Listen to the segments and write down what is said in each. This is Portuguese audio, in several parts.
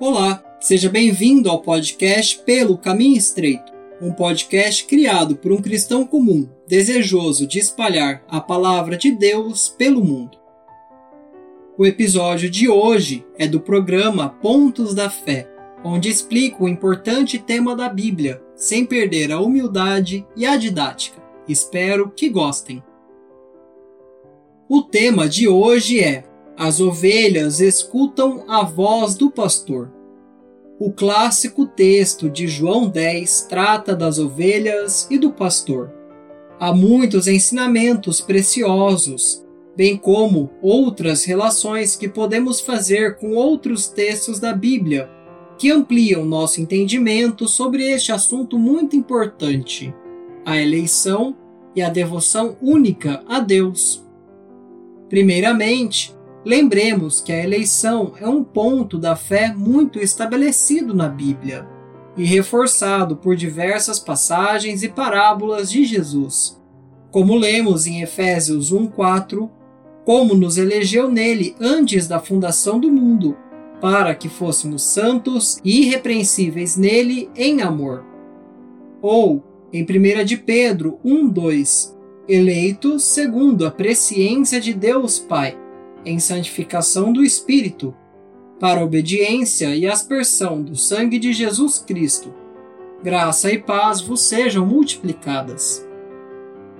Olá, seja bem-vindo ao podcast Pelo Caminho Estreito, um podcast criado por um cristão comum, desejoso de espalhar a palavra de Deus pelo mundo. O episódio de hoje é do programa Pontos da Fé, onde explico o importante tema da Bíblia, sem perder a humildade e a didática. Espero que gostem. O tema de hoje é As ovelhas escutam a voz do pastor. O clássico texto de João 10 trata das ovelhas e do pastor. Há muitos ensinamentos preciosos, bem como outras relações que podemos fazer com outros textos da Bíblia que ampliam nosso entendimento sobre este assunto muito importante, a eleição e a devoção única a Deus. Primeiramente, lembremos que a eleição é um ponto da fé muito estabelecido na Bíblia e reforçado por diversas passagens e parábolas de Jesus. Como lemos em Efésios 1:4, como nos elegeu nele antes da fundação do mundo, para que fôssemos santos e irrepreensíveis nele em amor. Ou, em 1 de Pedro 1:2, eleitos segundo a presciência de Deus Pai, em santificação do Espírito, para a obediência e aspersão do sangue de Jesus Cristo. Graça e paz vos sejam multiplicadas.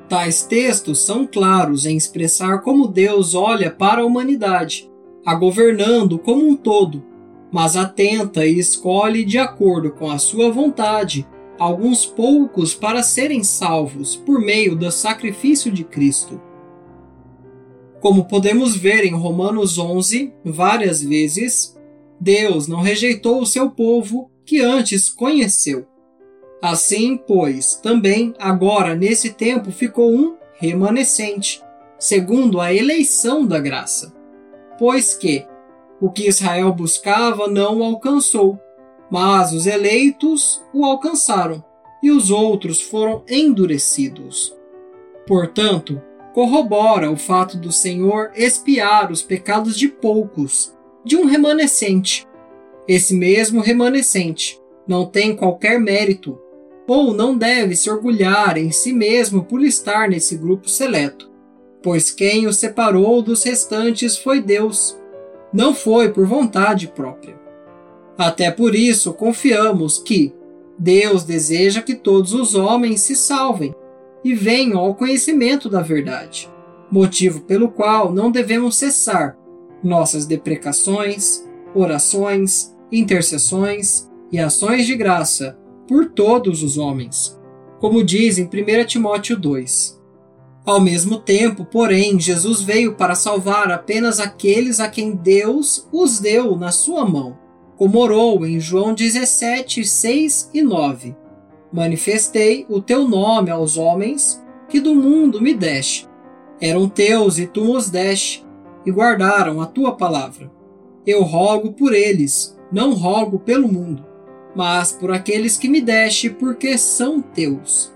Tais textos são claros em expressar como Deus olha para a humanidade, a governando como um todo, mas atenta e escolhe de acordo com a sua vontade alguns poucos para serem salvos por meio do sacrifício de Cristo. Como podemos ver em Romanos 11, várias vezes, Deus não rejeitou o seu povo que antes conheceu. Assim, pois, também agora nesse tempo ficou um remanescente, segundo a eleição da graça. Pois que o que Israel buscava não o alcançou, mas os eleitos o alcançaram, e os outros foram endurecidos. Portanto, corrobora o fato do Senhor espiar os pecados de poucos, de um remanescente. Esse mesmo remanescente não tem qualquer mérito, ou não deve se orgulhar em si mesmo por estar nesse grupo seleto, pois quem o separou dos restantes foi Deus, não foi por vontade própria. Até por isso confiamos que Deus deseja que todos os homens se salvem e venham ao conhecimento da verdade, motivo pelo qual não devemos cessar nossas deprecações, orações, intercessões e ações de graça por todos os homens, como diz em 1 Timóteo 2. Ao mesmo tempo, porém, Jesus veio para salvar apenas aqueles a quem Deus os deu na sua mão como orou em João 17, 6 e 9. Manifestei o teu nome aos homens que do mundo me deste. Eram teus e tu os deste, e guardaram a tua palavra. Eu rogo por eles, não rogo pelo mundo, mas por aqueles que me deste, porque são teus.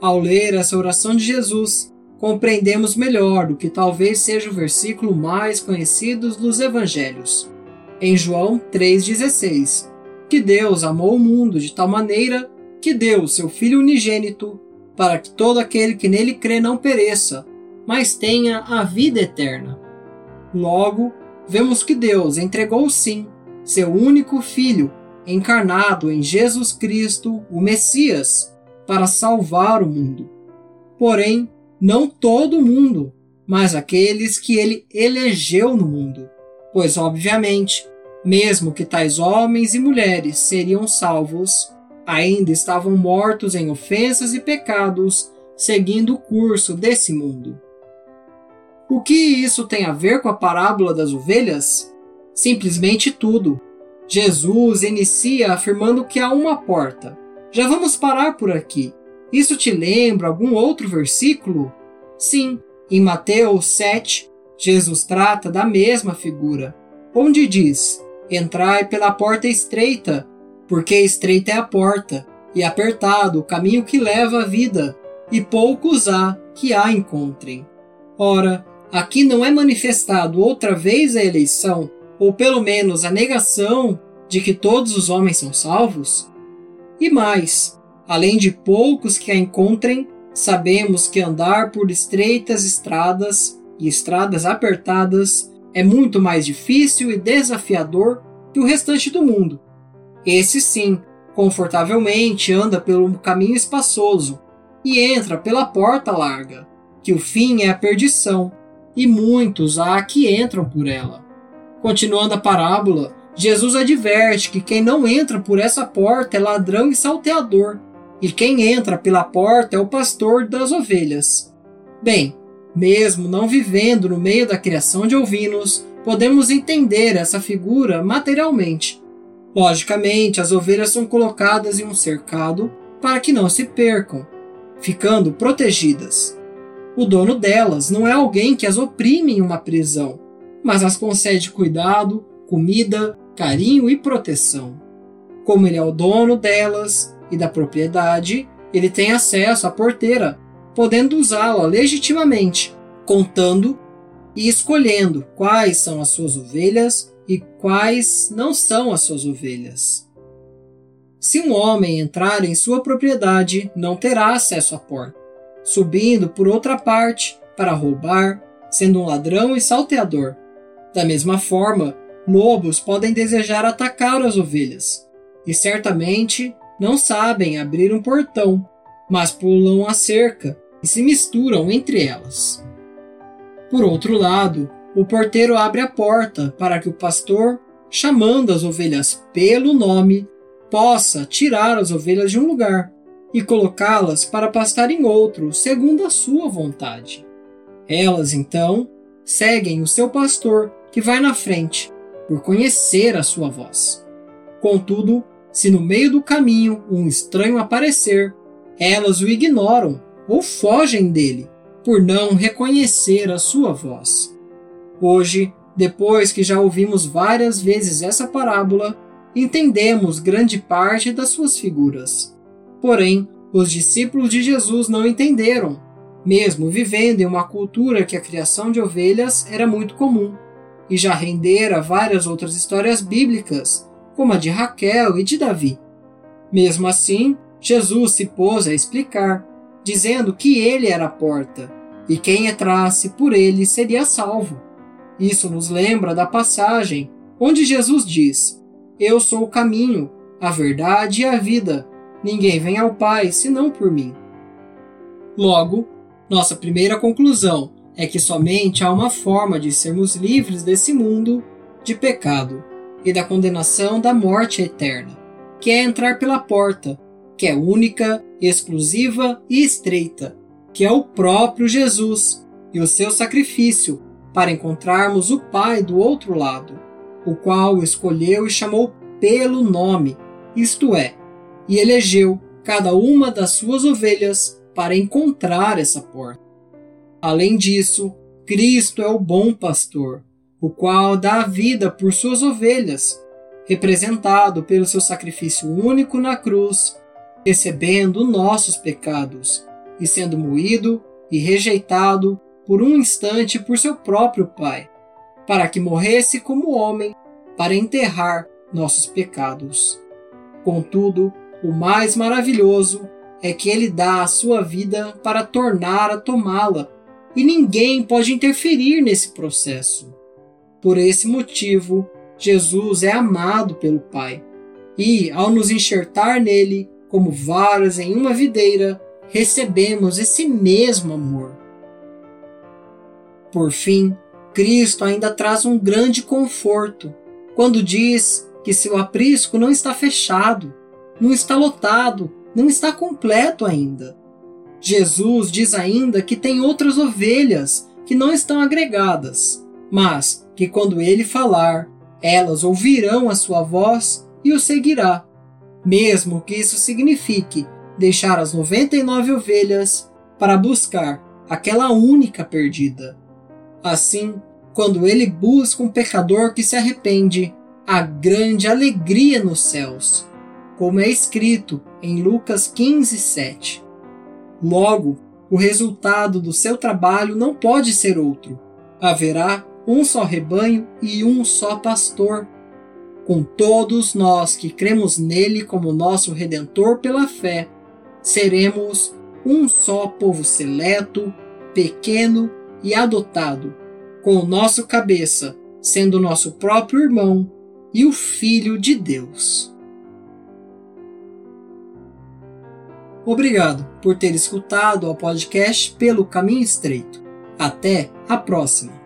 Ao ler essa oração de Jesus, compreendemos melhor o que talvez seja o versículo mais conhecido dos evangelhos em João 3,16, que Deus amou o mundo de tal maneira que deu o seu Filho unigênito, para que todo aquele que nele crê não pereça, mas tenha a vida eterna. Logo, vemos que Deus entregou sim seu único Filho, encarnado em Jesus Cristo, o Messias, para salvar o mundo. Porém, não todo o mundo, mas aqueles que ele elegeu no mundo. Pois, obviamente, mesmo que tais homens e mulheres seriam salvos, ainda estavam mortos em ofensas e pecados, seguindo o curso desse mundo. O que isso tem a ver com a parábola das ovelhas? Simplesmente tudo. Jesus inicia afirmando que há uma porta. Já vamos parar por aqui. Isso te lembra algum outro versículo? Sim, em Mateus 7, Jesus trata da mesma figura, onde diz: Entrai pela porta estreita, porque estreita é a porta, e apertado o caminho que leva à vida, e poucos há que a encontrem. Ora, aqui não é manifestado outra vez a eleição, ou pelo menos a negação de que todos os homens são salvos? E mais, além de poucos que a encontrem, sabemos que andar por estreitas estradas e estradas apertadas é muito mais difícil e desafiador que o restante do mundo. Esse sim, confortavelmente anda pelo caminho espaçoso e entra pela porta larga, que o fim é a perdição, e muitos há que entram por ela. Continuando a parábola, Jesus adverte que quem não entra por essa porta é ladrão e salteador, e quem entra pela porta é o pastor das ovelhas. Bem, mesmo não vivendo no meio da criação de ovinos, podemos entender essa figura materialmente. Logicamente, as ovelhas são colocadas em um cercado para que não se percam, ficando protegidas. O dono delas não é alguém que as oprime em uma prisão, mas as concede cuidado, comida, carinho e proteção. Como ele é o dono delas e da propriedade, ele tem acesso à porteira, podendo usá-la legitimamente, contando e escolhendo quais são as suas ovelhas e quais não são as suas ovelhas. Se um homem entrar em sua propriedade, não terá acesso à porta, subindo por outra parte para roubar, sendo um ladrão e salteador. Da mesma forma, lobos podem desejar atacar as ovelhas, e certamente não sabem abrir um portão, mas pulam a cerca e se misturam entre elas. Por outro lado, o porteiro abre a porta para que o pastor, chamando as ovelhas pelo nome, possa tirar as ovelhas de um lugar e colocá-las para pastar em outro, segundo a sua vontade. Elas, então, seguem o seu pastor, que vai na frente, por conhecer a sua voz. Contudo, se no meio do caminho um estranho aparecer, elas o ignoram ou fogem dele, por não reconhecer a sua voz. Hoje, depois que já ouvimos várias vezes essa parábola, entendemos grande parte das suas figuras. Porém, os discípulos de Jesus não entenderam, mesmo vivendo em uma cultura que a criação de ovelhas era muito comum, e já rendera várias outras histórias bíblicas, como a de Raquel e de Davi. Mesmo assim, Jesus se pôs a explicar, dizendo que ele era a porta, e quem entrasse por ele seria salvo. Isso nos lembra da passagem onde Jesus diz: Eu sou o caminho, a verdade e a vida. Ninguém vem ao Pai senão por mim. Logo, nossa primeira conclusão é que somente há uma forma de sermos livres desse mundo de pecado e da condenação da morte eterna, que é entrar pela porta, que é única, exclusiva e estreita, que é o próprio Jesus e o seu sacrifício para encontrarmos o Pai do outro lado, o qual escolheu e chamou pelo nome, isto é, e elegeu cada uma das suas ovelhas para encontrar essa porta. Além disso, Cristo é o bom pastor, o qual dá a vida por suas ovelhas, representado pelo seu sacrifício único na cruz, recebendo nossos pecados e sendo moído e rejeitado por um instante por seu próprio Pai, para que morresse como homem para enterrar nossos pecados. Contudo, o mais maravilhoso é que ele dá a sua vida para tornar a tomá-la, e ninguém pode interferir nesse processo. Por esse motivo, Jesus é amado pelo Pai, e, ao nos enxertar nele, como varas em uma videira, recebemos esse mesmo amor. Por fim, Cristo ainda traz um grande conforto quando diz que seu aprisco não está fechado, não está lotado, não está completo ainda. Jesus diz ainda que tem outras ovelhas que não estão agregadas, mas que quando ele falar, elas ouvirão a sua voz e o seguirá, mesmo que isso signifique deixar as 99 ovelhas para buscar aquela única perdida. Assim, quando ele busca um pecador que se arrepende, há grande alegria nos céus como é escrito em Lucas 15, 7. Logo, o resultado do seu trabalho não pode ser outro. Haverá um só rebanho e um só pastor. com todos nós que cremos nele como nosso redentor pela fé, seremos um só povo seleto, pequeno e adotado, com o nosso cabeça sendo nosso próprio irmão e o Filho de Deus. Obrigado por ter escutado o podcast Pelo Caminho Estreito. Até a próxima!